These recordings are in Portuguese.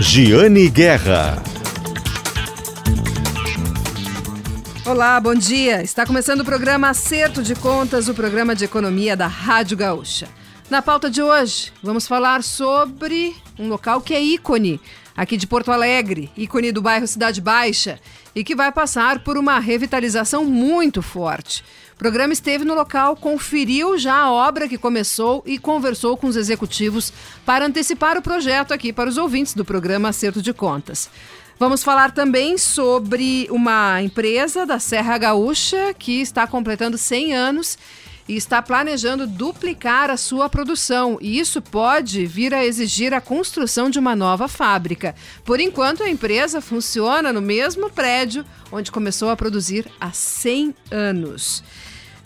Giane Guerra. Olá, bom dia. Está começando o programa Acerto de Contas, o programa de economia da Rádio Gaúcha. Na pauta de hoje, vamos falar sobre um local que é ícone aqui de Porto Alegre, ícone do bairro Cidade Baixa, e que vai passar por uma revitalização muito forte. Programa esteve no local, conferiu já a obra que começou e conversou com os executivos para antecipar o projeto aqui para os ouvintes do programa Acerto de Contas. Vamos falar também sobre uma empresa da Serra Gaúcha que está completando 100 anos e está planejando duplicar a sua produção. E isso pode vir a exigir a construção de uma nova fábrica. Por enquanto, a empresa funciona no mesmo prédio onde começou a produzir há 100 anos.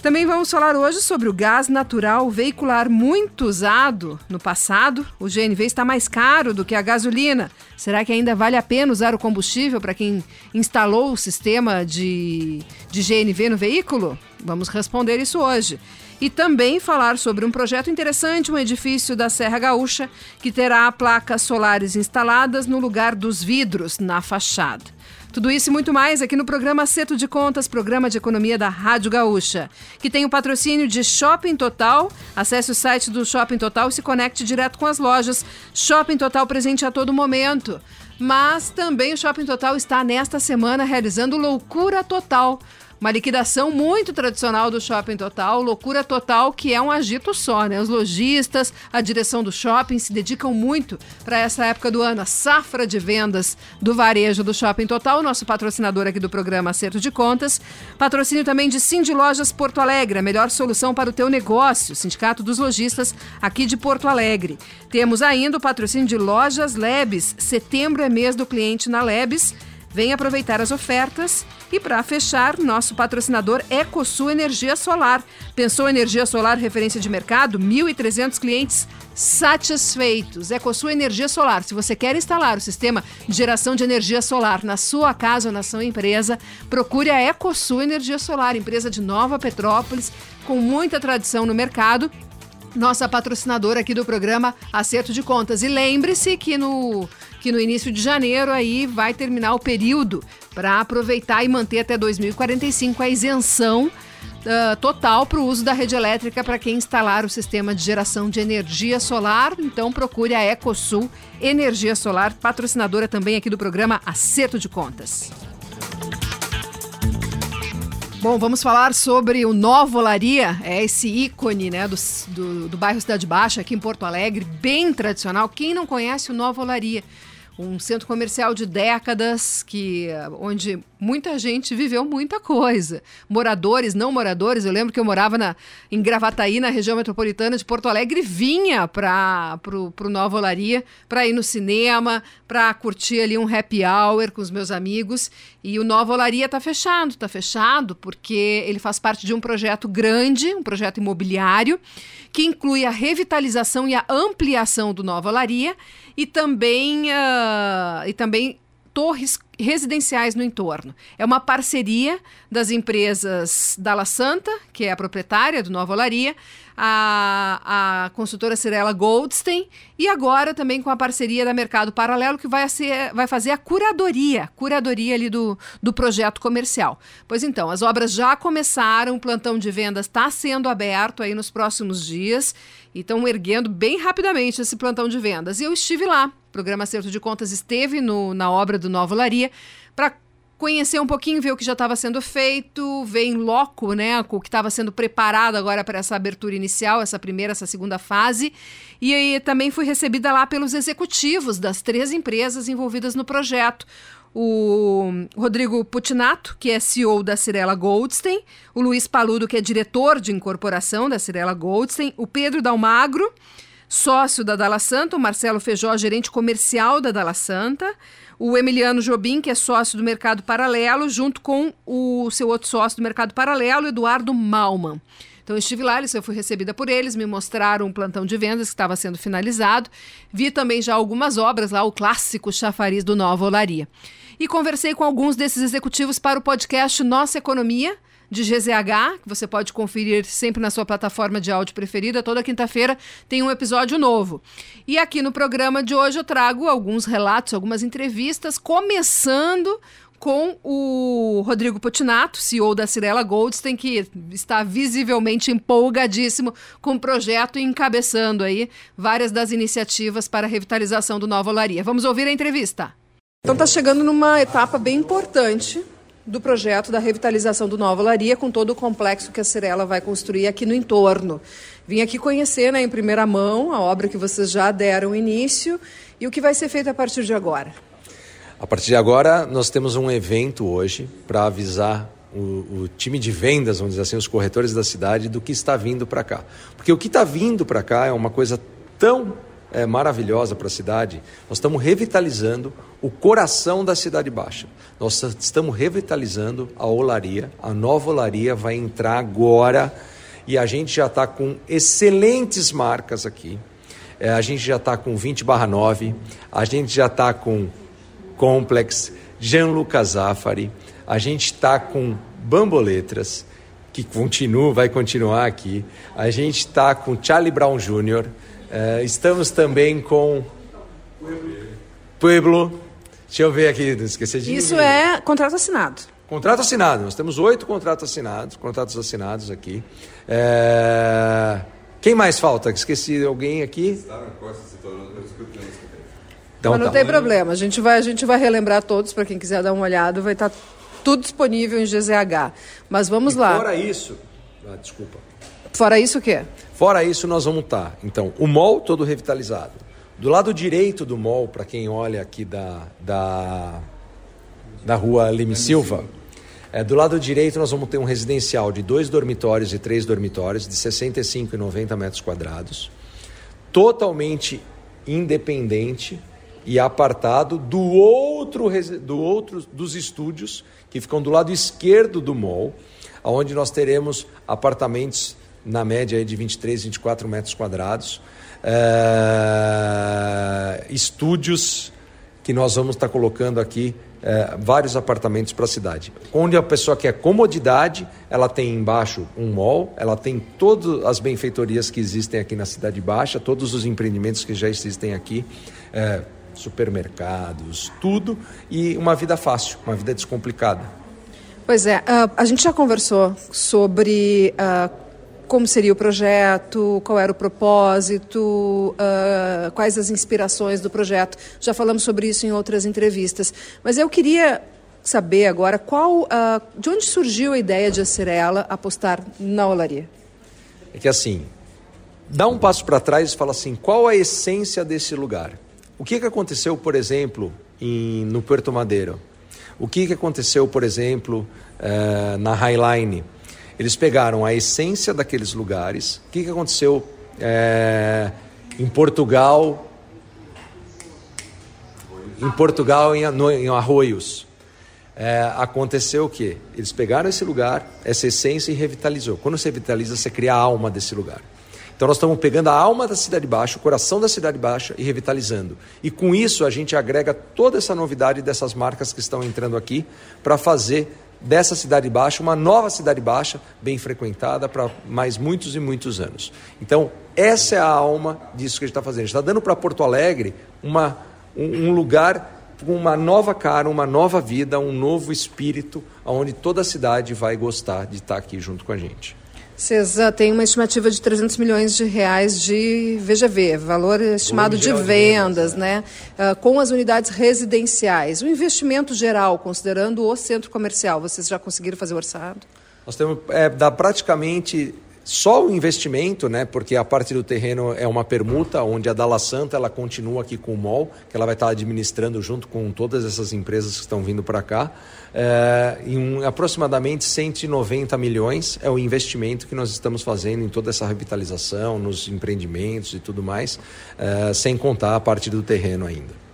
Também vamos falar hoje sobre o gás natural veicular muito usado no passado. O GNV está mais caro do que a gasolina. Será que ainda vale a pena usar o combustível para quem instalou o sistema de, de GNV no veículo? Vamos responder isso hoje. E também falar sobre um projeto interessante, um edifício da Serra Gaúcha, que terá placas solares instaladas no lugar dos vidros na fachada. Tudo isso e muito mais aqui no programa Seto de Contas, programa de economia da Rádio Gaúcha, que tem o patrocínio de Shopping Total. Acesse o site do Shopping Total e se conecte direto com as lojas. Shopping Total presente a todo momento. Mas também o Shopping Total está nesta semana realizando Loucura Total uma liquidação muito tradicional do Shopping Total, loucura total, que é um agito só, né? Os lojistas, a direção do shopping se dedicam muito para essa época do ano, a safra de vendas do varejo do Shopping Total, nosso patrocinador aqui do programa Acerto de Contas. Patrocínio também de Cindy Lojas Porto Alegre, a melhor solução para o teu negócio, Sindicato dos Lojistas aqui de Porto Alegre. Temos ainda o patrocínio de Lojas Lebes, setembro é mês do cliente na Lebes. Vem aproveitar as ofertas e para fechar, nosso patrocinador EcoSul Energia Solar. Pensou energia solar referência de mercado? 1.300 clientes satisfeitos. EcoSul Energia Solar. Se você quer instalar o sistema de geração de energia solar na sua casa ou na sua empresa, procure a EcoSul Energia Solar, empresa de Nova Petrópolis, com muita tradição no mercado nossa patrocinadora aqui do programa Acerto de Contas. E lembre-se que no que no início de janeiro aí vai terminar o período para aproveitar e manter até 2045 a isenção Uh, total para o uso da rede elétrica para quem instalar o sistema de geração de energia solar. Então procure a Ecosul Energia Solar, patrocinadora também aqui do programa Acerto de Contas. Bom, vamos falar sobre o Novo Olaria, é esse ícone né, do, do, do bairro Cidade Baixa, aqui em Porto Alegre, bem tradicional. Quem não conhece o Novo Olaria? Um centro comercial de décadas que onde muita gente viveu muita coisa. Moradores, não moradores, eu lembro que eu morava na, em Gravataí, na região metropolitana de Porto Alegre, vinha para o Nova Olaria para ir no cinema, para curtir ali um happy hour com os meus amigos. E o Nova Olaria está fechado, está fechado porque ele faz parte de um projeto grande, um projeto imobiliário, que inclui a revitalização e a ampliação do Nova Olaria e também, uh, e também torres residenciais no entorno. É uma parceria das empresas Dalla Santa, que é a proprietária do Nova Olaria, a, a consultora Cirela Goldstein e agora também com a parceria da Mercado Paralelo, que vai, ser, vai fazer a curadoria, curadoria ali do, do projeto comercial. Pois então, as obras já começaram, o plantão de vendas está sendo aberto aí nos próximos dias e estão erguendo bem rapidamente esse plantão de vendas. E eu estive lá, o programa Acerto de Contas esteve no, na obra do Nova Olaria para conhecer um pouquinho, ver o que já estava sendo feito, ver em loco, né, o que estava sendo preparado agora para essa abertura inicial, essa primeira, essa segunda fase. E aí também fui recebida lá pelos executivos das três empresas envolvidas no projeto. O Rodrigo Putinato, que é CEO da Cirela Goldstein, o Luiz Paludo, que é diretor de incorporação da Cirela Goldstein, o Pedro Dalmagro, sócio da Dalla Santa, o Marcelo Feijó, gerente comercial da Dalla Santa, o Emiliano Jobim, que é sócio do Mercado Paralelo, junto com o seu outro sócio do Mercado Paralelo, Eduardo Malman. Então eu estive lá, eu fui recebida por eles, me mostraram um plantão de vendas que estava sendo finalizado. Vi também já algumas obras lá, o clássico chafariz do Nova Olaria. E conversei com alguns desses executivos para o podcast Nossa Economia, de GZH, que você pode conferir sempre na sua plataforma de áudio preferida. Toda quinta-feira tem um episódio novo. E aqui no programa de hoje eu trago alguns relatos, algumas entrevistas, começando com o Rodrigo Potinato, CEO da Cirela Goldstein, que está visivelmente empolgadíssimo com o projeto e encabeçando aí várias das iniciativas para a revitalização do Nova Olaria. Vamos ouvir a entrevista. Então está chegando numa etapa bem importante do projeto da revitalização do Nova Olaria, com todo o complexo que a Cirela vai construir aqui no entorno. Vim aqui conhecer né, em primeira mão a obra que vocês já deram início e o que vai ser feito a partir de agora. A partir de agora, nós temos um evento hoje para avisar o, o, time de vendas, vamos dizer assim, os corretores da cidade, do que está vindo para cá. Porque o que está vindo para cá é uma coisa tão é, maravilhosa para a cidade. Nós estamos revitalizando o coração da Cidade Baixa. Nós estamos revitalizando a olaria. A nova olaria vai entrar agora e a gente já está com excelentes marcas aqui. É, a gente já está com 20 barra 9, a gente já está com Complex, Gianluca Zafari, a gente está com Bamboletras, que continua, vai continuar aqui. A gente está com Charlie Brown Jr., é, estamos também com Pueblo. Deixa eu ver aqui, não esqueci de Isso ninguém. é contrato assinado. Contrato assinado. Nós temos oito contratos assinados, contratos assinados aqui. É... Quem mais falta? Esqueci alguém aqui? Então, Mas não tá. tem problema, a gente vai, a gente vai relembrar todos para quem quiser dar uma olhada, vai estar tá tudo disponível em GZH. Mas vamos e lá. Fora isso, ah, desculpa. Fora isso o quê? Fora isso, nós vamos estar. Tá, então, o mall todo revitalizado. Do lado direito do mall, para quem olha aqui da, da, da rua Lime Silva, é, do lado direito nós vamos ter um residencial de dois dormitórios e três dormitórios, de 65 e 90 metros quadrados, totalmente independente e apartado do outro, do outro dos estúdios que ficam do lado esquerdo do mall, onde nós teremos apartamentos na média de 23, 24 metros quadrados, é, estúdios que nós vamos estar colocando aqui é, vários apartamentos para a cidade. Onde a pessoa quer comodidade, ela tem embaixo um mall, ela tem todas as benfeitorias que existem aqui na Cidade Baixa, todos os empreendimentos que já existem aqui. É, supermercados, tudo, e uma vida fácil, uma vida descomplicada. Pois é, uh, a gente já conversou sobre uh, como seria o projeto, qual era o propósito, uh, quais as inspirações do projeto. Já falamos sobre isso em outras entrevistas. Mas eu queria saber agora qual, de onde surgiu a ideia de a Cirela apostar na olaria. É que assim, dá um passo para trás e fala assim, qual a essência desse lugar? O que, que aconteceu, por exemplo, em, no Puerto Madeiro? O que, que aconteceu, por exemplo, uh, na Highline? Eles pegaram a essência daqueles lugares. O que, que aconteceu uh, em Portugal? Em Portugal, em, no, em Arroios. É, aconteceu o quê? Eles pegaram esse lugar, essa essência e revitalizou. Quando você revitaliza, você cria a alma desse lugar. Então nós estamos pegando a alma da Cidade Baixa, o coração da Cidade Baixa e revitalizando. E com isso a gente agrega toda essa novidade dessas marcas que estão entrando aqui para fazer dessa Cidade Baixa uma nova Cidade Baixa bem frequentada para mais muitos e muitos anos. Então essa é a alma disso que a gente está fazendo. A gente está dando para Porto Alegre uma, um, um lugar com uma nova cara, uma nova vida, um novo espírito, onde toda a cidade vai gostar de estar aqui junto com a gente. CESA tem uma estimativa de 300 milhões de reais de VGV, valor estimado de vendas, né? Uh, com as unidades residenciais. O investimento geral, considerando o centro comercial, vocês já conseguiram fazer o orçado? Nós temos, é, dá praticamente só o investimento, né, porque a parte do terreno é uma permuta, onde a Dalla Santa ela continua aqui com o MOL, que ela vai estar administrando junto com todas essas empresas que estão vindo para cá. É, em aproximadamente 190 milhões é o investimento que nós estamos fazendo em toda essa revitalização, nos empreendimentos e tudo mais, é, sem contar a parte do terreno ainda.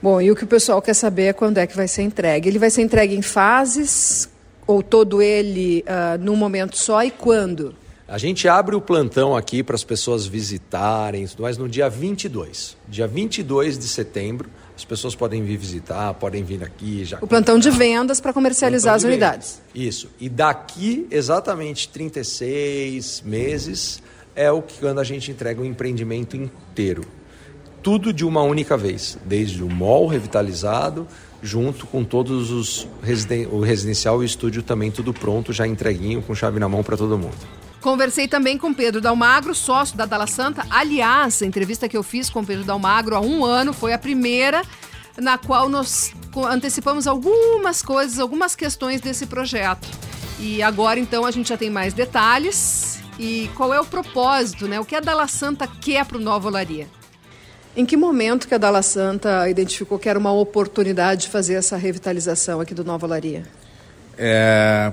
Bom, e o que o pessoal quer saber é quando é que vai ser entregue. Ele vai ser entregue em fases ou todo ele uh, num momento só e quando? A gente abre o plantão aqui para as pessoas visitarem, mas no dia 22. Dia 22 de setembro, as pessoas podem vir visitar, podem vir aqui. Já o plantão de vendas para comercializar as unidades. Isso. E daqui, exatamente 36 meses, é o que quando a gente entrega o empreendimento inteiro. Tudo de uma única vez, desde o mall revitalizado, junto com todos os residen o residencial e o estúdio também tudo pronto, já entreguinho, com chave na mão para todo mundo. Conversei também com Pedro Dalmagro, sócio da Dalla Santa. Aliás, a entrevista que eu fiz com Pedro Dalmagro há um ano foi a primeira na qual nós antecipamos algumas coisas, algumas questões desse projeto. E agora, então, a gente já tem mais detalhes. E qual é o propósito, né? O que a Dalla Santa quer para o Nova Olaria? Em que momento que a Dalla Santa identificou que era uma oportunidade de fazer essa revitalização aqui do Nova Olaria? É,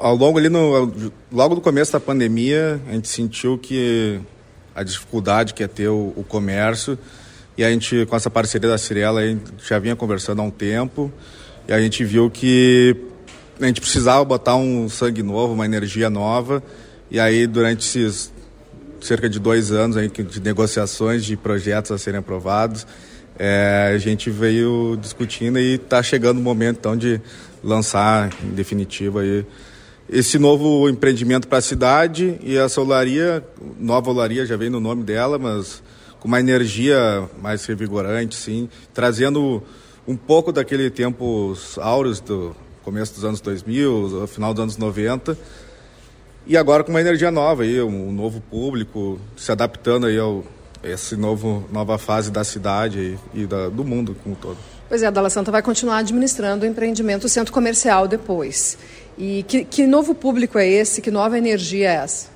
ao longo ali no logo no começo da pandemia a gente sentiu que a dificuldade que é ter o, o comércio e a gente com essa parceria da Cirela a gente já vinha conversando há um tempo e a gente viu que a gente precisava botar um sangue novo uma energia nova e aí durante esses cerca de dois anos aí de negociações de projetos a serem aprovados é, a gente veio discutindo e está chegando o momento então de lançar em definitivo aí esse novo empreendimento para a cidade e a solaria, nova olaria já vem no nome dela, mas com uma energia mais revigorante, sim, trazendo um pouco daquele tempos áureos do começo dos anos 2000, final dos anos 90, e agora com uma energia nova aí, um novo público, se adaptando aí ao esse novo nova fase da cidade e, da, do mundo como um todo. Pois é, a Dalla Santa vai continuar administrando o empreendimento o centro comercial depois. E que, que novo público é esse? Que nova energia é essa?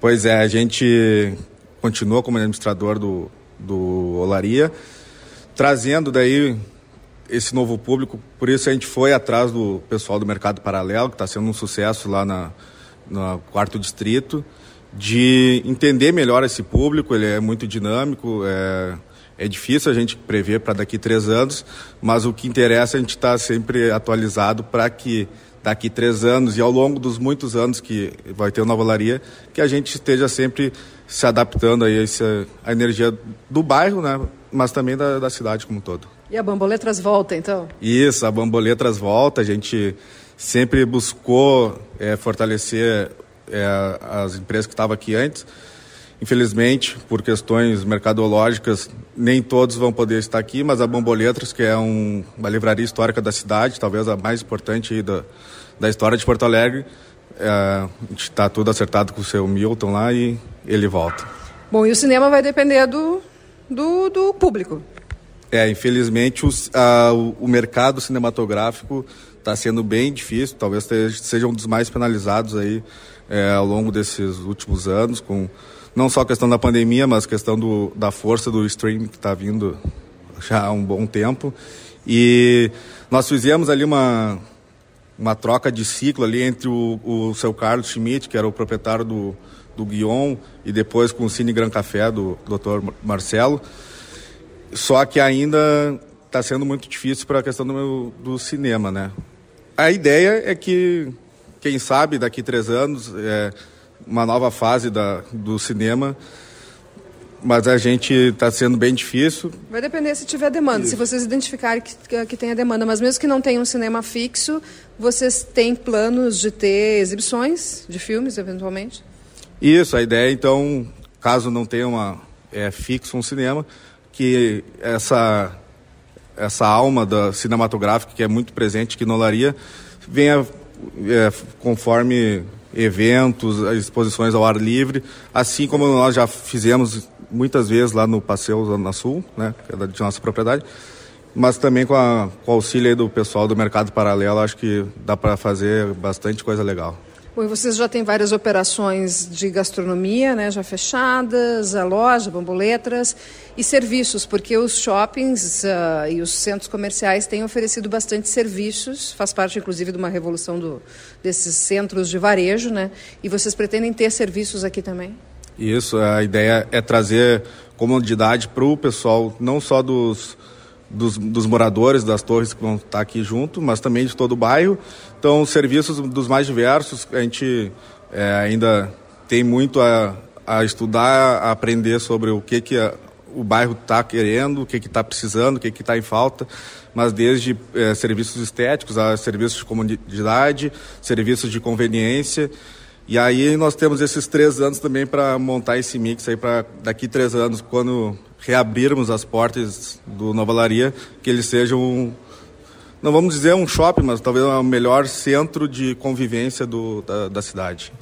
Pois é, a gente continua como administrador do, do Olaria, trazendo daí esse novo público. Por isso a gente foi atrás do pessoal do Mercado Paralelo, que está sendo um sucesso lá na, no quarto distrito, de entender melhor esse público. Ele é muito dinâmico, é, é difícil a gente prever para daqui três anos, mas o que interessa é a gente estar tá sempre atualizado para que daqui três anos e ao longo dos muitos anos que vai ter o Nova Olaria, que a gente esteja sempre se adaptando aí a essa a energia do bairro, né? Mas também da, da cidade como um todo. E a Bamboletras volta, então? Isso, a Bamboletras volta. A gente sempre buscou é, fortalecer é, as empresas que estavam aqui antes. Infelizmente, por questões mercadológicas, nem todos vão poder estar aqui, mas a Bamboletras, que é um, uma livraria histórica da cidade, talvez a mais importante da, da história de Porto Alegre, é, está tudo acertado com o seu Milton lá e ele volta. Bom, e o cinema vai depender do, do, do público. É, infelizmente os, a, o, o mercado cinematográfico está sendo bem difícil, talvez seja um dos mais penalizados aí é, ao longo desses últimos anos, com não só a questão da pandemia, mas a questão do, da força do streaming que está vindo já há um bom tempo. E nós fizemos ali uma, uma troca de ciclo ali entre o, o seu Carlos Schmidt, que era o proprietário do, do Guion, e depois com o Cine Gran Café do Dr. Marcelo. Só que ainda está sendo muito difícil para a questão do, meu, do cinema, né? A ideia é que, quem sabe, daqui três anos, é, uma nova fase da, do cinema, mas a gente está sendo bem difícil. Vai depender se tiver demanda, Isso. se vocês identificarem que, que, que tenha demanda, mas mesmo que não tenha um cinema fixo, vocês têm planos de ter exibições de filmes, eventualmente? Isso, a ideia então, caso não tenha uma, é, fixo um cinema, que essa, essa alma da cinematográfica que é muito presente aqui no Olaria venha é, conforme eventos, exposições ao ar livre, assim como nós já fizemos muitas vezes lá no Passeio Zona Sul, né, que é de nossa propriedade, mas também com, a, com o auxílio do pessoal do Mercado Paralelo, acho que dá para fazer bastante coisa legal. Bom, e vocês já têm várias operações de gastronomia, né, já fechadas, a loja, bamboletras e serviços, porque os shoppings uh, e os centros comerciais têm oferecido bastante serviços, faz parte inclusive de uma revolução do, desses centros de varejo, né? E vocês pretendem ter serviços aqui também? Isso, a ideia é trazer comodidade para o pessoal, não só dos dos, dos, moradores das torres que vão estar aqui junto, mas também de todo o bairro. Então, serviços dos mais diversos, a gente É, ainda tem muito a, a estudar, a aprender sobre o que, que a, o bairro está querendo, o que está precisando, o que está em falta, mas desde é, serviços estéticos a serviços de comunidade, serviços de conveniência. E aí nós temos esses três anos também para montar esse mix aí para daqui três anos, quando reabrirmos as portas do Nova Laria, que ele seja um, não vamos dizer um shopping, mas talvez o melhor centro de convivência do, da, da cidade.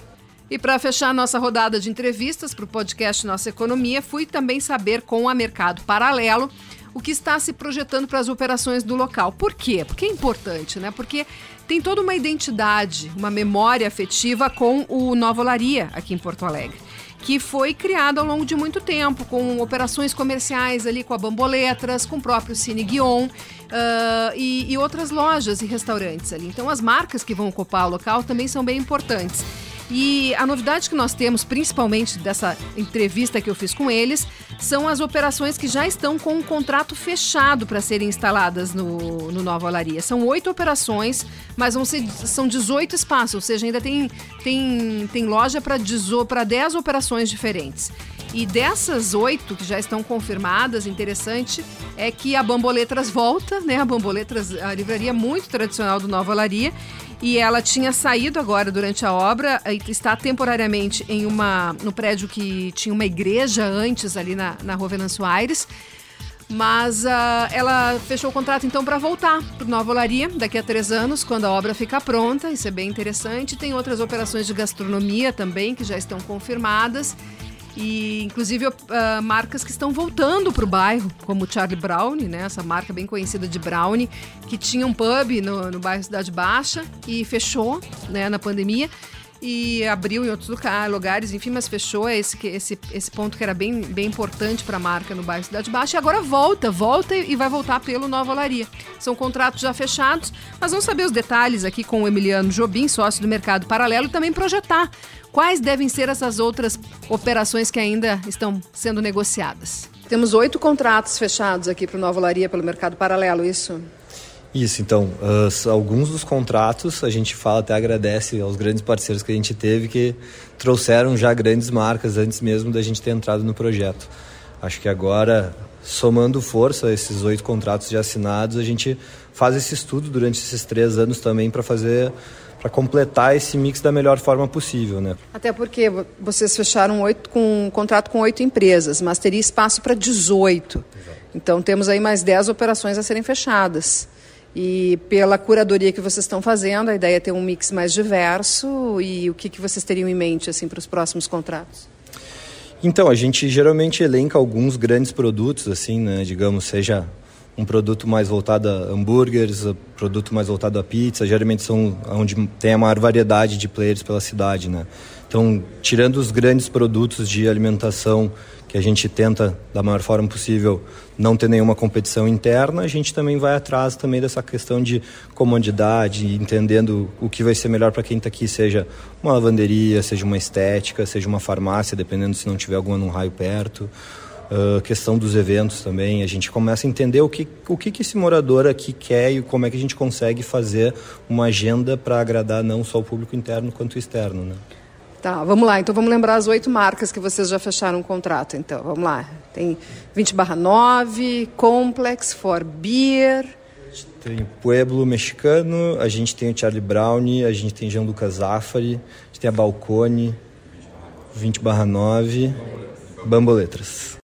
E para fechar nossa rodada de entrevistas para o podcast Nossa Economia, fui também saber com a Mercado Paralelo o que está se projetando para as operações do local. Por quê? Porque é importante, né? Porque tem toda uma identidade, uma memória afetiva com o Nova Olaria aqui em Porto Alegre que foi criado ao longo de muito tempo, com operações comerciais ali com a Bamboletras, com o próprio Cine Guion uh, e, e outras lojas e restaurantes ali. Então as marcas que vão ocupar o local também são bem importantes. E a novidade que nós temos, principalmente dessa entrevista que eu fiz com eles, são as operações que já estão com um contrato fechado para serem instaladas no, no Nova Olaria. São oito operações, mas vão ser, são 18 espaços, ou seja, ainda tem, tem, tem loja para 10 operações diferentes. E dessas oito que já estão confirmadas, interessante é que a Bamboletras volta, né? A Bamboletras, a livraria muito tradicional do Nova Olaria, e ela tinha saído agora durante a obra e está temporariamente em uma no prédio que tinha uma igreja antes ali na, na Rua Venâncio Aires. Mas uh, ela fechou o contrato então para voltar para Nova Olaria daqui a três anos, quando a obra ficar pronta. Isso é bem interessante. Tem outras operações de gastronomia também que já estão confirmadas. E, inclusive, uh, marcas que estão voltando para o bairro, como o Charlie Brownie, né? Essa marca bem conhecida de Brownie, que tinha um pub no, no bairro Cidade Baixa e fechou né, na pandemia e abriu em outros lugares, enfim, mas fechou esse, esse, esse ponto que era bem, bem importante para a marca no bairro Cidade Baixa. E agora volta, volta e vai voltar pelo Nova Olaria. São contratos já fechados, mas vamos saber os detalhes aqui com o Emiliano Jobim, sócio do Mercado Paralelo, e também projetar quais devem ser essas outras operações que ainda estão sendo negociadas. Temos oito contratos fechados aqui para o Nova Olaria pelo Mercado Paralelo, isso? Isso, então, uh, alguns dos contratos a gente fala, até agradece aos grandes parceiros que a gente teve que trouxeram já grandes marcas antes mesmo da gente ter entrado no projeto. Acho que agora, somando força esses oito contratos já assinados, a gente faz esse estudo durante esses três anos também para fazer para completar esse mix da melhor forma possível, né? Até porque vocês fecharam oito com um contrato com oito empresas, mas teria espaço para 18. Exato. Então temos aí mais 10 operações a serem fechadas. E pela curadoria que vocês estão fazendo, a ideia é ter um mix mais diverso e o que, que vocês teriam em mente assim para os próximos contratos? Então, a gente geralmente elenca alguns grandes produtos, assim, né? Digamos, seja um produto mais voltado a hambúrgueres, um produto mais voltado a pizza, geralmente são onde tem a maior variedade de players pela cidade, né? Então, tirando os grandes produtos de alimentação que a gente tenta da maior forma possível não ter nenhuma competição interna, a gente também vai atrás também dessa questão de comodidade, entendendo o que vai ser melhor para quem está aqui, seja uma lavanderia, seja uma estética, seja uma farmácia, dependendo se não tiver alguma num raio perto. Uh, questão dos eventos também, a gente começa a entender o que, o que, que esse morador aqui quer e como é que a gente consegue fazer uma agenda para agradar não só o público interno quanto o externo. Né? Tá, vamos lá. Então vamos lembrar as oito marcas que vocês já fecharam um contrato. Então, vamos lá. Tem 20 barra 9, Complex, For Beer. Tem Pueblo Mexicano, a gente tem o Charlie Brown, a gente tem Jean Lucas Zafari, a gente tem a Balcone, 20 barra 9, Bamboletras.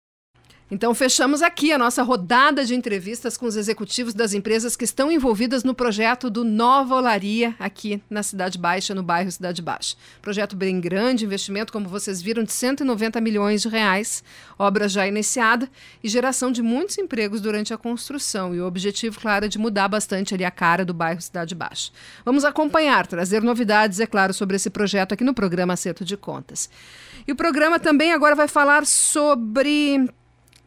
Então, fechamos aqui a nossa rodada de entrevistas com os executivos das empresas que estão envolvidas no projeto do Nova Olaria, aqui na Cidade Baixa, no bairro Cidade Baixa. Projeto bem grande, investimento, como vocês viram, de 190 milhões de reais, obra já iniciada e geração de muitos empregos durante a construção. E o objetivo, claro, é de mudar bastante ali a cara do bairro Cidade Baixa. Vamos acompanhar, trazer novidades, é claro, sobre esse projeto aqui no programa Acerto de Contas. E o programa também agora vai falar sobre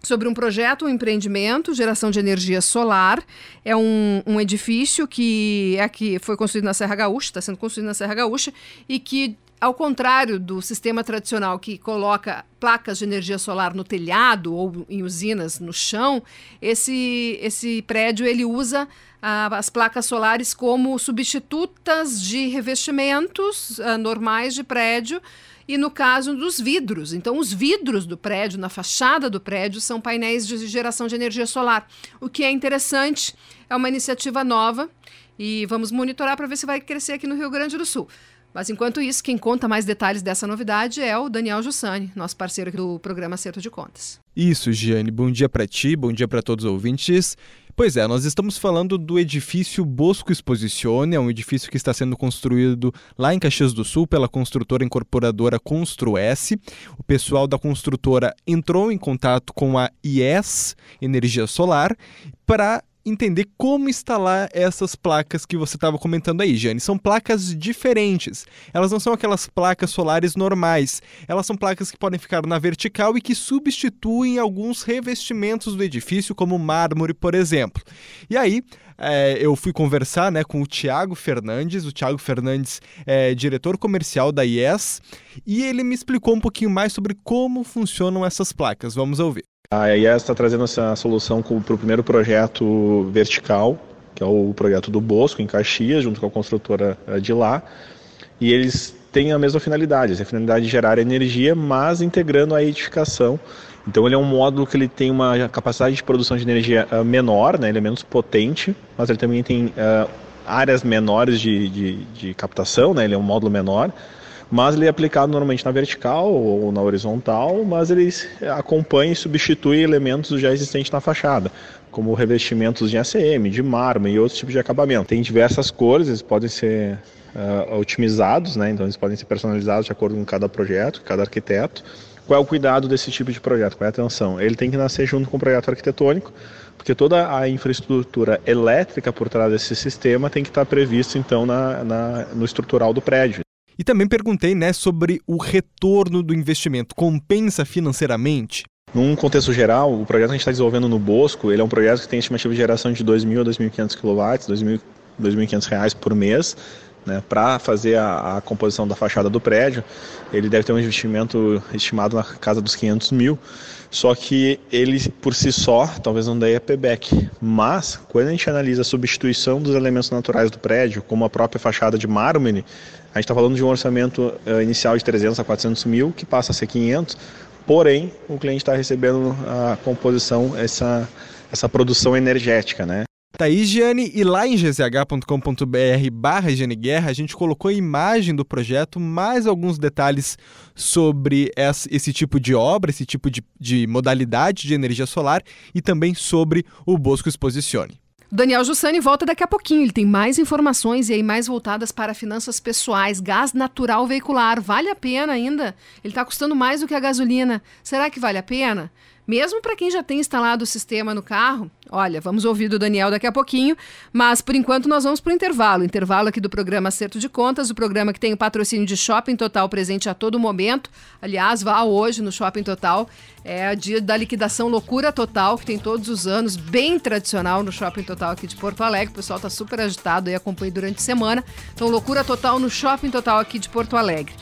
sobre um projeto, um empreendimento, geração de energia solar. É um, um edifício que é que foi construído na Serra Gaúcha, está sendo construído na Serra Gaúcha e que ao contrário do sistema tradicional que coloca placas de energia solar no telhado ou em usinas no chão, esse, esse prédio ele usa ah, as placas solares como substitutas de revestimentos ah, normais de prédio e no caso dos vidros. Então, os vidros do prédio, na fachada do prédio, são painéis de geração de energia solar. O que é interessante, é uma iniciativa nova e vamos monitorar para ver se vai crescer aqui no Rio Grande do Sul. Mas enquanto isso, quem conta mais detalhes dessa novidade é o Daniel Jussani, nosso parceiro do programa Acerto de Contas. Isso, Giane. Bom dia para ti, bom dia para todos os ouvintes. Pois é, nós estamos falando do edifício Bosco Exposizione, é um edifício que está sendo construído lá em Caxias do Sul pela construtora incorporadora Construesse. O pessoal da construtora entrou em contato com a IES Energia Solar para entender como instalar essas placas que você estava comentando aí, Jane. São placas diferentes. Elas não são aquelas placas solares normais. Elas são placas que podem ficar na vertical e que substituem alguns revestimentos do edifício, como mármore, por exemplo. E aí, é, eu fui conversar né, com o Tiago Fernandes. O Tiago Fernandes é diretor comercial da IES e ele me explicou um pouquinho mais sobre como funcionam essas placas. Vamos ouvir. A IES está trazendo essa solução para o primeiro projeto vertical, que é o projeto do Bosco, em Caxias, junto com a construtora eh, de lá. E eles têm a mesma finalidade, a finalidade de gerar energia, mas integrando a edificação. Então ele é um módulo que ele tem uma capacidade de produção de energia uh, menor, né? ele é menos potente, mas ele também tem uh, áreas menores de, de, de captação, né? ele é um módulo menor mas ele é aplicado normalmente na vertical ou na horizontal, mas ele acompanha e substitui elementos já existentes na fachada, como revestimentos de ACM, de mármore e outros tipos de acabamento. Tem diversas cores, eles podem ser uh, otimizados, né? então eles podem ser personalizados de acordo com cada projeto, cada arquiteto. Qual é o cuidado desse tipo de projeto? Qual é a atenção? Ele tem que nascer junto com o projeto arquitetônico, porque toda a infraestrutura elétrica por trás desse sistema tem que estar prevista então na, na, no estrutural do prédio. E também perguntei né, sobre o retorno do investimento. Compensa financeiramente? Num contexto geral, o projeto que a gente está desenvolvendo no Bosco, ele é um projeto que tem estimativa de geração de 2.000 a 2.500 kW, R$ 2.500 por mês, né, para fazer a, a, composição da fachada do prédio. Ele deve ter um investimento estimado na casa dos 500 mil, só que ele por si só talvez não dê payback. Mas, quando a gente analisa a substituição dos elementos naturais do prédio, como a própria fachada de mármore, a gente está falando de um orçamento uh, inicial de 300 a 400 mil, que passa a ser 500, porém o cliente está recebendo a composição, essa, essa produção energética, né? Tá aí, Giane, e lá em gzh.com.br barra Guerra, a gente colocou a imagem do projeto, mais alguns detalhes sobre esse tipo de obra, esse tipo de, de modalidade de energia solar e também sobre o Bosco Exposicione. Daniel Jussani volta daqui a pouquinho. Ele tem mais informações e aí mais voltadas para finanças pessoais, gás natural veicular. Vale a pena ainda? Ele está custando mais do que a gasolina. Será que vale a pena? Mesmo para quem já tem instalado o sistema no carro, olha, vamos ouvir do Daniel daqui a pouquinho, mas por enquanto nós vamos para o intervalo. Intervalo aqui do programa Acerto de Contas, o programa que tem o patrocínio de Shopping Total presente a todo momento. Aliás, vá hoje no Shopping Total. É dia da liquidação Loucura Total, que tem todos os anos, bem tradicional no Shopping Total aqui de Porto Alegre. O pessoal está super agitado e acompanha durante a semana. Então, Loucura Total no Shopping Total aqui de Porto Alegre.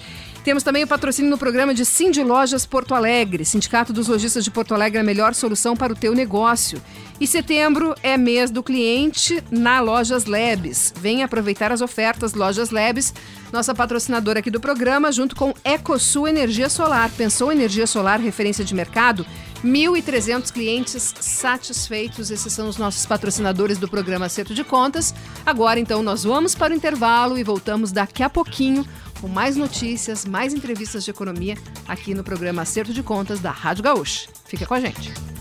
Temos também o patrocínio no programa de Cindy Lojas Porto Alegre. Sindicato dos Lojistas de Porto Alegre a melhor solução para o teu negócio. E setembro é mês do cliente na Lojas Labs. Venha aproveitar as ofertas Lojas Labs, nossa patrocinadora aqui do programa, junto com EcoSul Energia Solar. Pensou energia solar, referência de mercado? 1.300 clientes satisfeitos. Esses são os nossos patrocinadores do programa Acerto de Contas. Agora, então, nós vamos para o intervalo e voltamos daqui a pouquinho com mais notícias, mais entrevistas de economia aqui no programa Acerto de Contas da Rádio Gaúcha. Fica com a gente.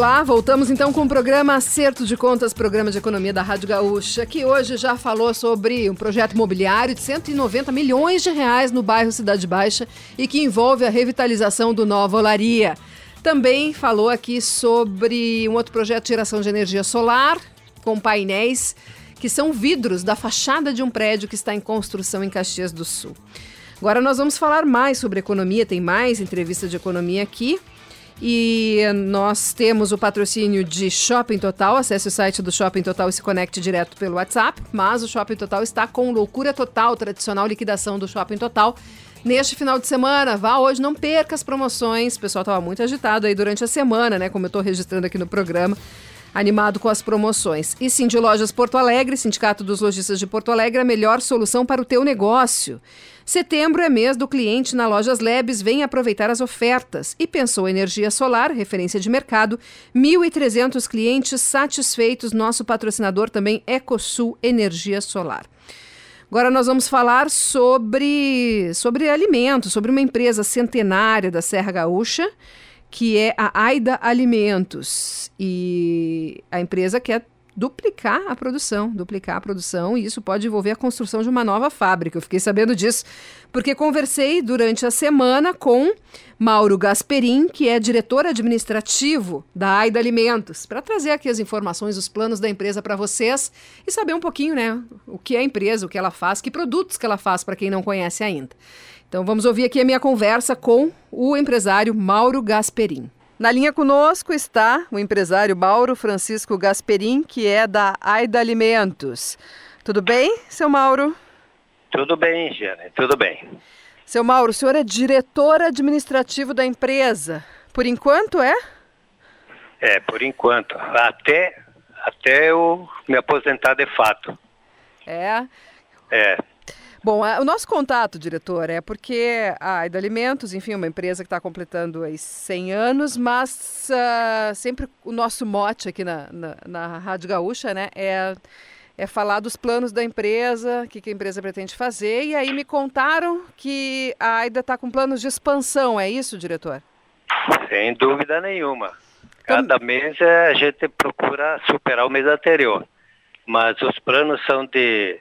Olá, voltamos então com o programa Acerto de Contas, programa de economia da Rádio Gaúcha, que hoje já falou sobre um projeto imobiliário de 190 milhões de reais no bairro Cidade Baixa e que envolve a revitalização do Nova Olaria. Também falou aqui sobre um outro projeto de geração de energia solar com painéis que são vidros da fachada de um prédio que está em construção em Caxias do Sul. Agora nós vamos falar mais sobre economia, tem mais entrevista de economia aqui. E nós temos o patrocínio de Shopping Total. Acesse o site do Shopping Total e se conecte direto pelo WhatsApp. Mas o Shopping Total está com loucura total, tradicional liquidação do Shopping Total. Neste final de semana, vá hoje, não perca as promoções. O pessoal estava muito agitado aí durante a semana, né? Como eu estou registrando aqui no programa animado com as promoções. E sim, de Lojas Porto Alegre, Sindicato dos Lojistas de Porto Alegre, a melhor solução para o teu negócio. Setembro é mês do cliente na Lojas Lebes, vem aproveitar as ofertas. E pensou energia solar, referência de mercado, 1.300 clientes satisfeitos. Nosso patrocinador também Ecosul Energia Solar. Agora nós vamos falar sobre, sobre alimentos, sobre uma empresa centenária da Serra Gaúcha que é a Aida Alimentos. E a empresa quer duplicar a produção, duplicar a produção, e isso pode envolver a construção de uma nova fábrica. Eu fiquei sabendo disso porque conversei durante a semana com Mauro Gasperin, que é diretor administrativo da Aida Alimentos, para trazer aqui as informações, os planos da empresa para vocês e saber um pouquinho, né, o que é a empresa, o que ela faz, que produtos que ela faz para quem não conhece ainda. Então vamos ouvir aqui a minha conversa com o empresário Mauro Gasperin. Na linha conosco está o empresário Mauro Francisco Gasperin, que é da Aida Alimentos. Tudo bem, seu Mauro? Tudo bem, Jane, tudo bem. Seu Mauro, o senhor é diretor administrativo da empresa. Por enquanto é? É, por enquanto. Até, até eu me aposentar de fato. É? É. Bom, o nosso contato, diretor, é porque a Aida Alimentos, enfim, é uma empresa que está completando aí 100 anos, mas uh, sempre o nosso mote aqui na, na, na, Rádio Gaúcha, né, é, é falar dos planos da empresa, o que, que a empresa pretende fazer, e aí me contaram que a Aida está com planos de expansão, é isso, diretor? Sem dúvida nenhuma. Cada mês a gente procura superar o mês anterior, mas os planos são de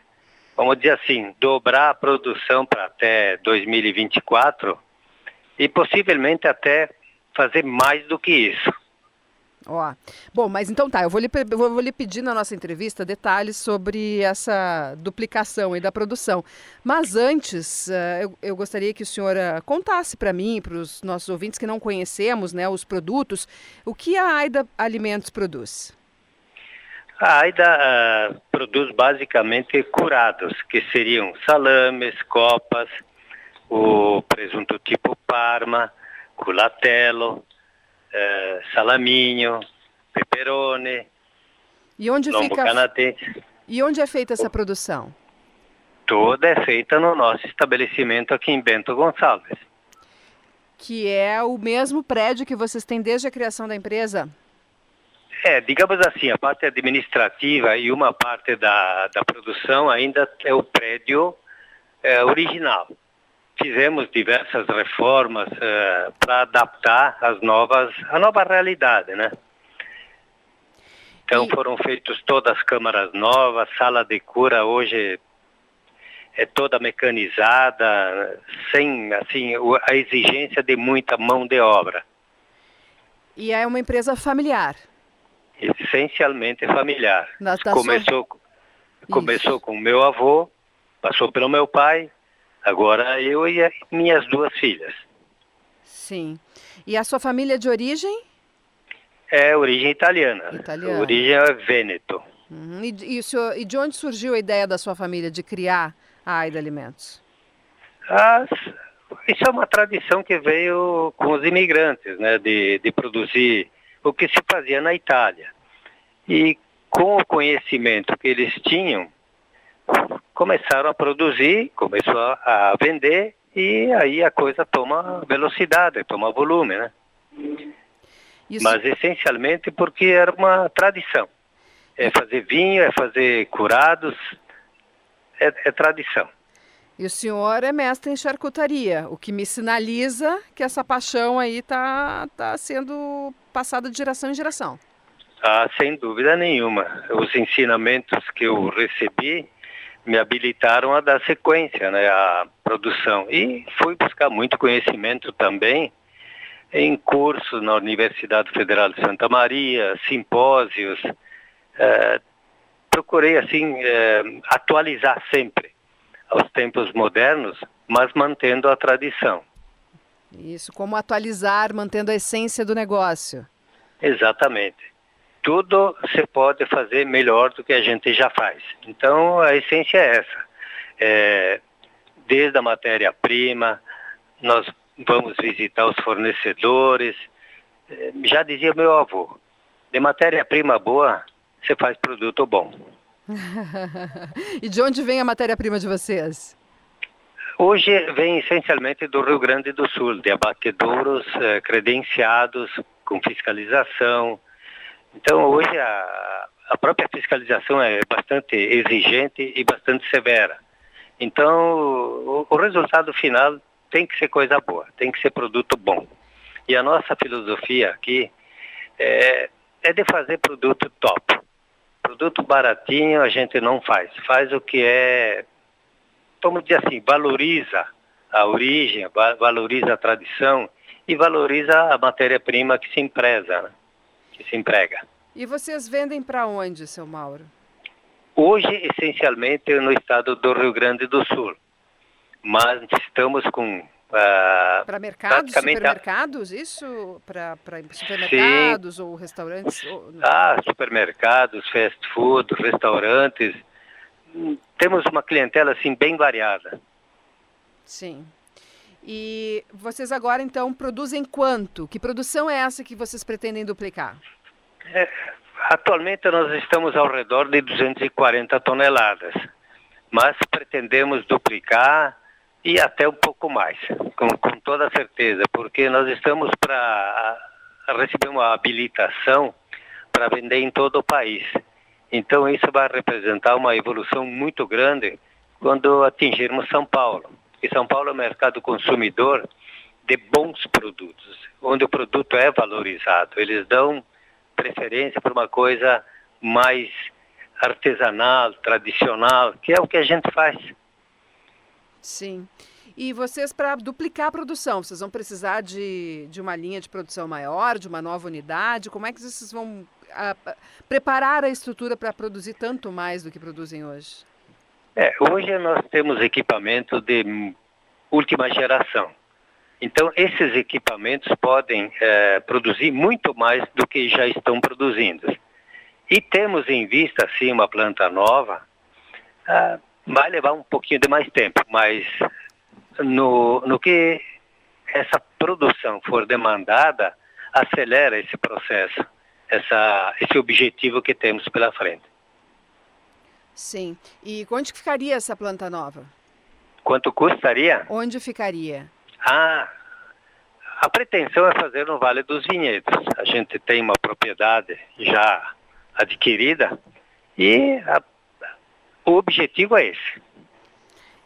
vamos dizer assim, dobrar a produção para até 2024 e possivelmente até fazer mais do que isso. Ó, bom, mas então tá, eu vou lhe, vou lhe pedir na nossa entrevista detalhes sobre essa duplicação e da produção. Mas antes, uh, eu, eu, gostaria que o senhor uh, contasse para mim, para os nossos ouvintes que não conhecemos né, os produtos, o que a AIDA Alimentos produz. A AIDA uh, produz basicamente curados, que seriam salames, copas, o presunto tipo Parma, culatello, uh, salaminho, peperone, e onde lombo fica... canadense. E onde é feita essa produção? Toda é feita no nosso estabelecimento aqui em Bento Gonçalves. Que é o mesmo prédio que vocês têm desde a criação da empresa? É, digamos assim, a parte administrativa e uma parte da, da produção ainda é o prédio é, original. Fizemos diversas reformas é, para adaptar as novas, a nova realidade, né? Então foram feitas todas as câmaras novas, sala de cura hoje é toda mecanizada, sem assim a exigência de muita mão de obra. E é uma empresa familiar essencialmente familiar. Começou começou com o meu avô, passou pelo meu pai, agora eu e minhas duas filhas. Sim. E a sua família de origem? É origem italiana. Italiana. origem é Vêneto. Uhum. E, e, senhor, e, de onde surgiu a ideia da sua família de criar a Aida Alimentos? Ah, isso é uma tradição que veio com os imigrantes, né, de, de produzir o que se fazia na Itália. E com o conhecimento que eles tinham, começaram a produzir, começou a, vender e aí a coisa toma velocidade, toma volume, né? Isso. Mas essencialmente porque era uma tradição. É fazer vinho, é fazer curados, é, é tradição. E o senhor é mestre em charcutaria, o que me sinaliza que essa paixão aí está tá sendo passada de geração em geração. Ah, sem dúvida nenhuma. Os ensinamentos que eu recebi me habilitaram a dar sequência né, à produção. E fui buscar muito conhecimento também em cursos na Universidade Federal de Santa Maria, simpósios, eh, procurei assim é, atualizar sempre aos tempos modernos, mas mantendo a tradição. Isso, como atualizar, mantendo a essência do negócio. Exatamente. Tudo se pode fazer melhor do que a gente já faz. Então, a essência é essa. É, desde a matéria-prima, nós vamos visitar os fornecedores. É, já dizia meu avô, de matéria-prima boa, você faz produto bom. E de onde vem a matéria-prima de vocês? Hoje vem essencialmente do Rio Grande do Sul, de abatedouros eh, credenciados, com fiscalização. Então, hoje a, a própria fiscalização é bastante exigente e bastante severa. Então, o, o resultado final tem que ser coisa boa, tem que ser produto bom. E a nossa filosofia aqui é, é de fazer produto top. Produto baratinho a gente não faz. Faz o que é vamos dizer assim, valoriza a origem, valoriza a tradição e valoriza a matéria-prima que se empresa, né? que se emprega. E vocês vendem para onde, seu Mauro? Hoje, essencialmente, no estado do Rio Grande do Sul. Mas estamos com para mercados, supermercados, isso? Para supermercados Sim. ou restaurantes? Ah, supermercados, fast food, restaurantes, temos uma clientela assim bem variada. Sim. E vocês agora então produzem quanto? Que produção é essa que vocês pretendem duplicar? É, atualmente nós estamos ao redor de 240 toneladas, mas pretendemos duplicar e até um pouco mais, com, com toda certeza, porque nós estamos para receber uma habilitação para vender em todo o país. Então isso vai representar uma evolução muito grande quando atingirmos São Paulo. E São Paulo é um mercado consumidor de bons produtos, onde o produto é valorizado. Eles dão preferência para uma coisa mais artesanal, tradicional, que é o que a gente faz. Sim. E vocês, para duplicar a produção, vocês vão precisar de, de uma linha de produção maior, de uma nova unidade? Como é que vocês vão a, a preparar a estrutura para produzir tanto mais do que produzem hoje? É, hoje nós temos equipamento de última geração. Então, esses equipamentos podem é, produzir muito mais do que já estão produzindo. E temos em vista, sim, uma planta nova. Ah, vai levar um pouquinho de mais tempo, mas no, no que essa produção for demandada, acelera esse processo essa, esse objetivo que temos pela frente. Sim. E onde ficaria essa planta nova? Quanto custaria? Onde ficaria? Ah, a pretensão é fazer no Vale dos Vinhedos. A gente tem uma propriedade já adquirida e a, o objetivo é esse.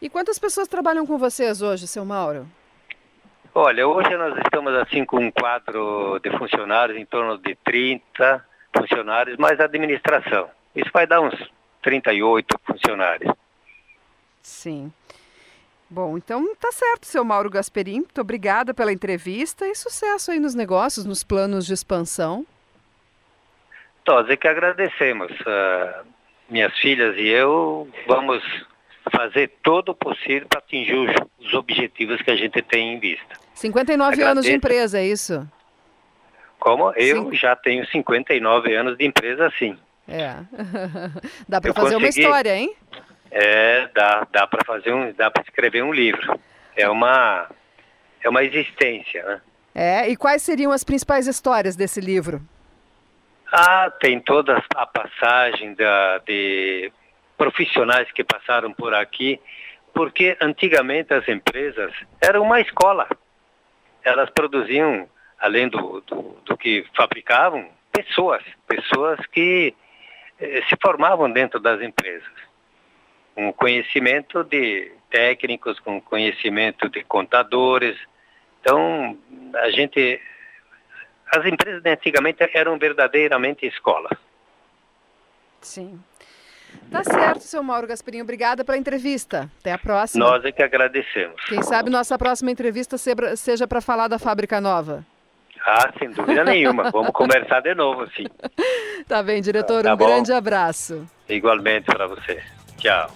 E quantas pessoas trabalham com vocês hoje, seu Mauro? Olha, hoje nós estamos assim com um quadro de funcionários em torno de 30 funcionários, mais administração. Isso vai dar uns 38 funcionários. Sim. Bom, então tá certo, seu Mauro Gasperim. Muito obrigada pela entrevista e sucesso aí nos negócios, nos planos de expansão. Nós é que agradecemos. Uh, minhas filhas e eu vamos fazer todo o possível para atingir os, os objetivos que a gente tem em vista. 59 Agradeço. anos de empresa, é isso? Como? Eu Sim. já tenho 59 anos de empresa, sim. É. dá para fazer consegui... uma história, hein? É, dá, dá para fazer um, dá para escrever um livro. É uma é uma existência, né? É, e quais seriam as principais histórias desse livro? Ah, tem toda a passagem da, de profissionais que passaram por aqui, porque antigamente as empresas eram uma escola elas produziam, além do, do, do que fabricavam, pessoas, pessoas que eh, se formavam dentro das empresas. Com conhecimento de técnicos, com conhecimento de contadores. Então, a gente. As empresas de antigamente eram verdadeiramente escolas. Sim. Tá certo, seu Mauro Gasparinho. Obrigada pela entrevista. Até a próxima. Nós é que agradecemos. Quem sabe nossa próxima entrevista seja para falar da fábrica nova. Ah, sem dúvida nenhuma. Vamos conversar de novo, sim. Tá bem, diretor. Tá um bom. grande abraço. Igualmente para você. Tchau.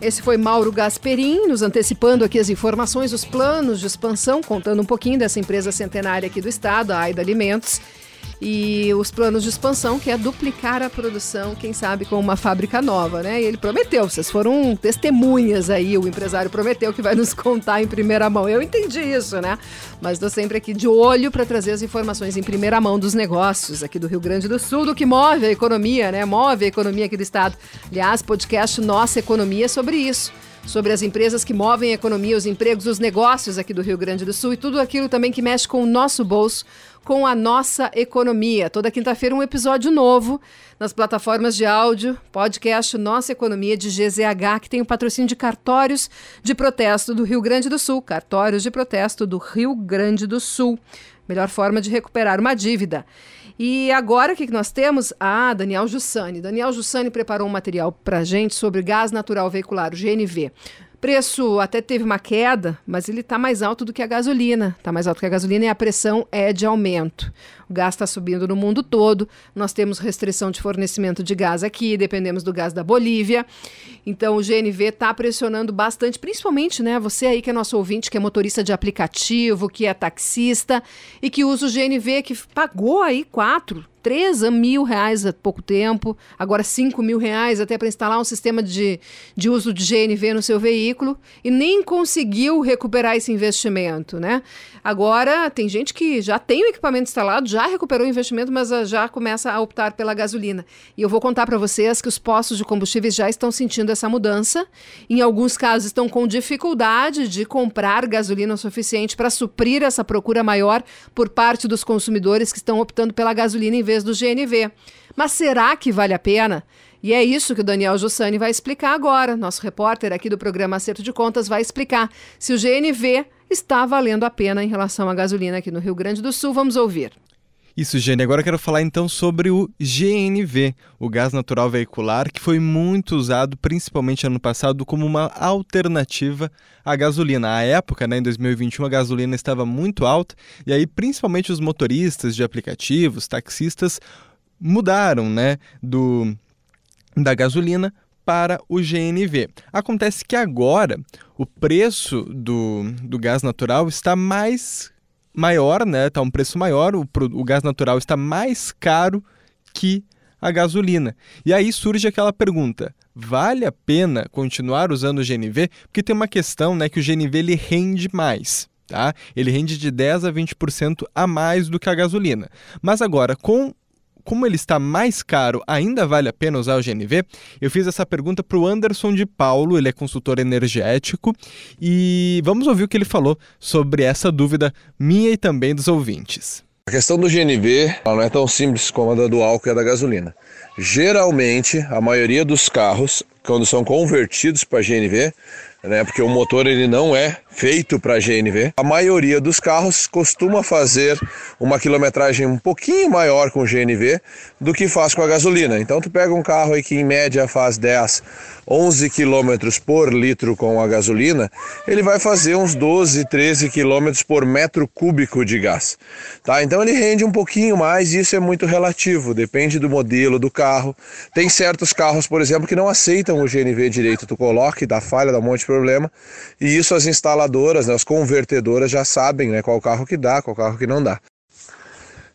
Esse foi Mauro Gasperin, nos antecipando aqui as informações, os planos de expansão, contando um pouquinho dessa empresa centenária aqui do estado, a Aida Alimentos e os planos de expansão, que é duplicar a produção, quem sabe com uma fábrica nova, né? E ele prometeu, vocês foram testemunhas aí, o empresário prometeu que vai nos contar em primeira mão. Eu entendi isso, né? Mas estou sempre aqui de olho para trazer as informações em primeira mão dos negócios aqui do Rio Grande do Sul, do que move a economia, né? Move a economia aqui do estado. Aliás, podcast Nossa Economia é sobre isso sobre as empresas que movem a economia, os empregos, os negócios aqui do Rio Grande do Sul e tudo aquilo também que mexe com o nosso bolso, com a nossa economia. Toda quinta-feira um episódio novo nas plataformas de áudio, podcast Nossa Economia de GZH, que tem o patrocínio de cartórios de protesto do Rio Grande do Sul. Cartórios de protesto do Rio Grande do Sul. Melhor forma de recuperar uma dívida. E agora o que nós temos? Ah, Daniel Jussani. Daniel Jussani preparou um material para gente sobre gás natural veicular, o GNV. Preço até teve uma queda, mas ele está mais alto do que a gasolina. Está mais alto que a gasolina e a pressão é de aumento. O gás está subindo no mundo todo. Nós temos restrição de fornecimento de gás aqui, dependemos do gás da Bolívia. Então o GNV está pressionando bastante, principalmente, né? Você aí que é nosso ouvinte, que é motorista de aplicativo, que é taxista e que usa o GNV, que pagou aí quatro, 3 mil reais há pouco tempo, agora 5 mil reais até para instalar um sistema de, de uso de GNV no seu veículo e nem conseguiu recuperar esse investimento, né? Agora tem gente que já tem o equipamento instalado, já recuperou o investimento, mas ah, já começa a optar pela gasolina. E eu vou contar para vocês que os postos de combustíveis já estão sentindo essa mudança. Em alguns casos estão com dificuldade de comprar gasolina o suficiente para suprir essa procura maior por parte dos consumidores que estão optando pela gasolina em vez do GNV. Mas será que vale a pena? E é isso que o Daniel Jussani vai explicar agora. Nosso repórter aqui do programa Acerto de Contas vai explicar se o GNV está valendo a pena em relação à gasolina aqui no Rio Grande do Sul. Vamos ouvir. Isso, Gene. Agora eu quero falar então sobre o GNV, o gás natural veicular, que foi muito usado principalmente ano passado como uma alternativa à gasolina. À época, né, em 2021, a gasolina estava muito alta e aí principalmente os motoristas de aplicativos, taxistas mudaram, né, do da gasolina para o GNV. Acontece que agora o preço do, do gás natural está mais maior, né? Tá um preço maior, o, o gás natural está mais caro que a gasolina. E aí surge aquela pergunta: vale a pena continuar usando o GNV? Porque tem uma questão, né, que o GNV ele rende mais. Tá? Ele rende de 10 a 20% a mais do que a gasolina. Mas agora, com como ele está mais caro, ainda vale a pena usar o GNV? Eu fiz essa pergunta para o Anderson de Paulo, ele é consultor energético, e vamos ouvir o que ele falou sobre essa dúvida minha e também dos ouvintes. A questão do GNV não é tão simples como a do álcool e a da gasolina. Geralmente, a maioria dos carros, quando são convertidos para GNV, né, porque o motor ele não é feito para GNV. A maioria dos carros costuma fazer uma quilometragem um pouquinho maior com GNV do que faz com a gasolina. Então tu pega um carro aí que em média faz 10, 11 quilômetros por litro com a gasolina, ele vai fazer uns 12, 13 quilômetros por metro cúbico de gás. Tá? Então ele rende um pouquinho mais e isso é muito relativo, depende do modelo do carro. Tem certos carros, por exemplo, que não aceitam o GNV direito. Tu coloca e dá falha, dá um monte de problema. E isso as instalações instaladoras, né, as convertedoras já sabem né, qual carro que dá, qual carro que não dá.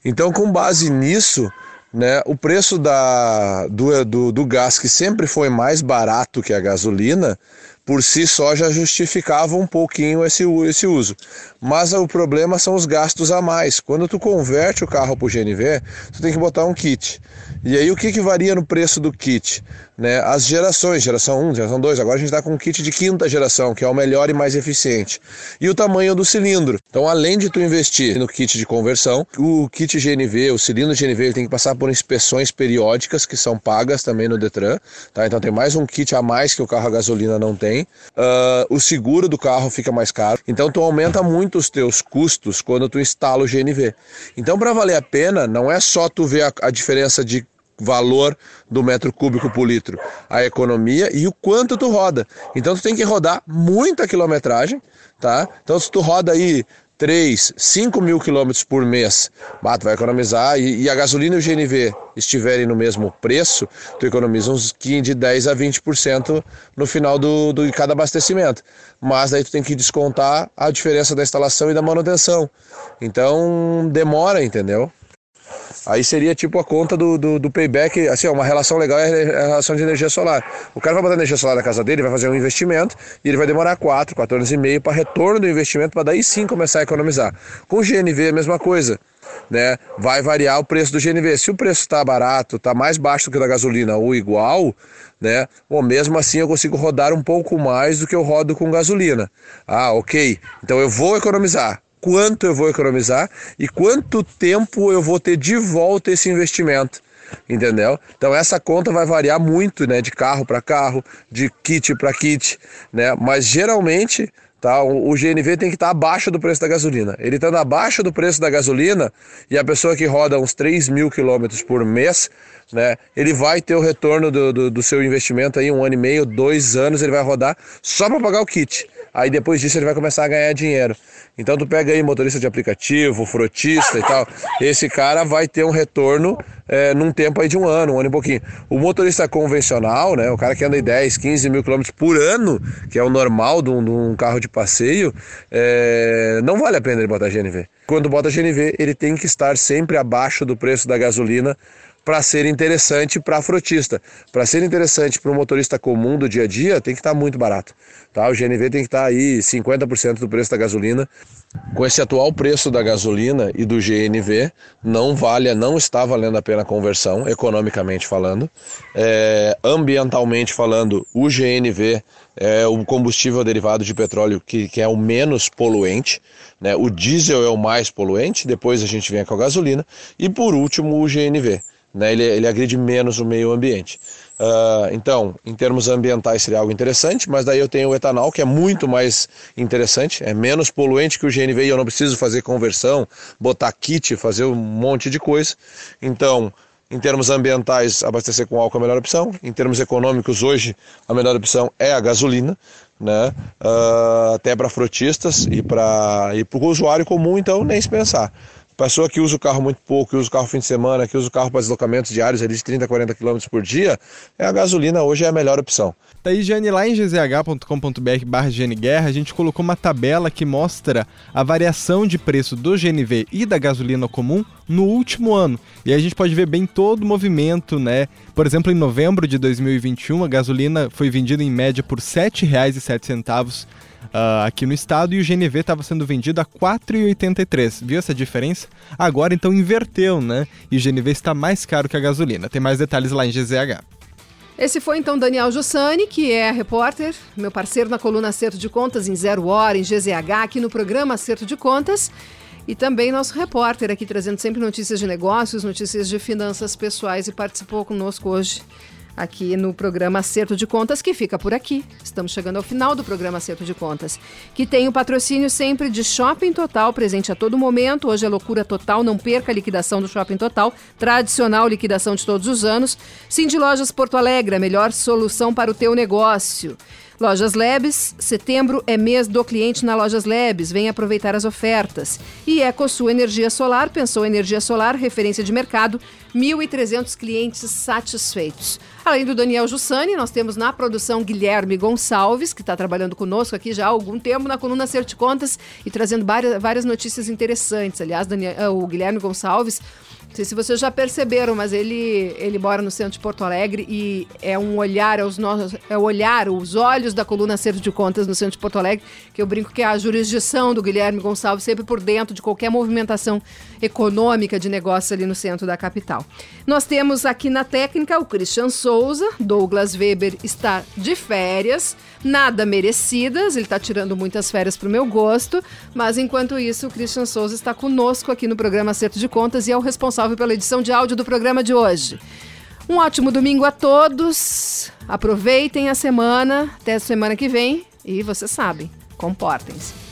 Então, com base nisso, né, o preço da, do, do, do gás, que sempre foi mais barato que a gasolina, por si só já justificava um pouquinho esse, esse uso. Mas o problema são os gastos a mais. Quando tu converte o carro para o GNV, tu tem que botar um kit. E aí o que, que varia no preço do kit? Né? As gerações, geração 1, geração 2, agora a gente está com um kit de quinta geração, que é o melhor e mais eficiente. E o tamanho do cilindro. Então, além de tu investir no kit de conversão, o kit GNV, o cilindro GNV, ele tem que passar por inspeções periódicas, que são pagas também no Detran. Tá? Então tem mais um kit a mais que o carro a gasolina não tem. Uh, o seguro do carro fica mais caro. Então tu aumenta muito os teus custos quando tu instala o GNV. Então, para valer a pena, não é só tu ver a, a diferença de valor do metro cúbico por litro, a economia e o quanto tu roda. Então tu tem que rodar muita quilometragem, tá? Então se tu roda aí 3, 5 mil quilômetros por mês, bah, tu vai economizar, e, e, a gasolina e o GNV estiverem no mesmo preço, tu economiza uns de 10 a 20% no final do, do, de cada abastecimento. Mas daí tu tem que descontar a diferença da instalação e da manutenção. Então demora, entendeu? Aí seria tipo a conta do, do, do, payback, assim, uma relação legal é a relação de energia solar. O cara vai botar energia solar na casa dele, vai fazer um investimento e ele vai demorar 4, 4 anos e meio para retorno do investimento, para daí sim começar a economizar. Com GNV é a mesma coisa. Né? Vai variar o preço do GNV. Se o preço está barato, está mais baixo do que o da gasolina ou igual, né? Ou mesmo assim eu consigo rodar um pouco mais do que eu rodo com gasolina. Ah, ok. Então eu vou economizar quanto eu vou economizar e quanto tempo eu vou ter de volta esse investimento. Entendeu? Então essa conta vai variar muito, né, de carro para carro, de kit para kit, né? Mas geralmente Tá? O, GNV tem que estar tá abaixo do preço da gasolina. Ele estando abaixo do preço da gasolina e a pessoa que roda uns 3 mil quilômetros por mês, né, ele vai ter o retorno do, do, do, seu investimento aí, um ano e meio, dois anos, ele vai rodar só para pagar o kit. Aí depois disso ele vai começar a ganhar dinheiro. Então tu pega aí motorista de aplicativo, frotista e tal, esse cara vai ter um retorno é, num tempo aí de um ano, um ano e pouquinho. O motorista convencional, né, o cara que anda em 10, 15 mil quilômetros por ano, que é o normal de um, de um carro de passeio, é, não vale a pena ele botar GNV. Quando bota GNV, ele tem que estar sempre abaixo do preço da gasolina para ser interessante para frotista. Para ser interessante para o motorista comum do dia a dia, tem que estar tá muito barato. Tá? O GNV tem que estar tá aí 50% do preço da gasolina. Com esse atual preço da gasolina e do GNV, não vale, não está valendo a pena a conversão, economicamente falando. É, ambientalmente falando, o GNV é o combustível derivado de petróleo que, que é o menos poluente. Né? O diesel é o mais poluente, depois a gente vem com a gasolina. E por último, o GNV né? ele, ele agride menos o meio ambiente. Uh, então, em termos ambientais seria algo interessante, mas daí eu tenho o etanol, que é muito mais interessante, é menos poluente que o GNV e eu não preciso fazer conversão, botar kit, fazer um monte de coisa. Então, em termos ambientais, abastecer com álcool é a melhor opção. Em termos econômicos, hoje a melhor opção é a gasolina, né? Uh, até para frotistas e para e o usuário comum, então nem se pensar. Pessoa que usa o carro muito pouco, que usa o carro fim de semana, que usa o carro para deslocamentos diários ali de 30, 40 km por dia, é a gasolina hoje é a melhor opção. Daí, Jane, lá em gzh.com.br barra Guerra, a gente colocou uma tabela que mostra a variação de preço do GNV e da gasolina comum no último ano. E aí a gente pode ver bem todo o movimento, né? Por exemplo, em novembro de 2021, a gasolina foi vendida em média por R$ 7,07 uh, aqui no estado e o GNV estava sendo vendido a R$ 4,83. Viu essa diferença? Agora então inverteu, né? E o GNV está mais caro que a gasolina. Tem mais detalhes lá em GZH. Esse foi então Daniel Jussani, que é repórter, meu parceiro na coluna Acerto de Contas em Zero Hora, em GZH, aqui no programa Acerto de Contas. E também nosso repórter aqui trazendo sempre notícias de negócios, notícias de finanças pessoais e participou conosco hoje aqui no programa Acerto de Contas, que fica por aqui. Estamos chegando ao final do programa Acerto de Contas, que tem o patrocínio sempre de Shopping Total, presente a todo momento. Hoje é loucura total, não perca a liquidação do Shopping Total, tradicional liquidação de todos os anos. Sim Lojas Porto Alegre, a melhor solução para o teu negócio. Lojas Labs, setembro é mês do cliente na Lojas Labs. Vem aproveitar as ofertas. E EcoSul Energia Solar, pensou energia solar, referência de mercado, 1.300 clientes satisfeitos. Além do Daniel Jussani, nós temos na produção Guilherme Gonçalves, que está trabalhando conosco aqui já há algum tempo na coluna Certi Contas e trazendo várias, várias notícias interessantes. Aliás, Daniel, o Guilherme Gonçalves não sei se vocês já perceberam, mas ele, ele mora no centro de Porto Alegre e é um olhar aos nossos, é o olhar, os olhos da coluna Acerto de Contas no centro de Porto Alegre, que eu brinco que é a jurisdição do Guilherme Gonçalves sempre por dentro de qualquer movimentação econômica de negócio ali no centro da capital. Nós temos aqui na técnica o Christian Souza, Douglas Weber está de férias, nada merecidas, ele está tirando muitas férias para o meu gosto, mas enquanto isso o Christian Souza está conosco aqui no programa Acerto de Contas e é o responsável pela edição de áudio do programa de hoje. Um ótimo domingo a todos. Aproveitem a semana. Até a semana que vem. E vocês sabem, comportem-se.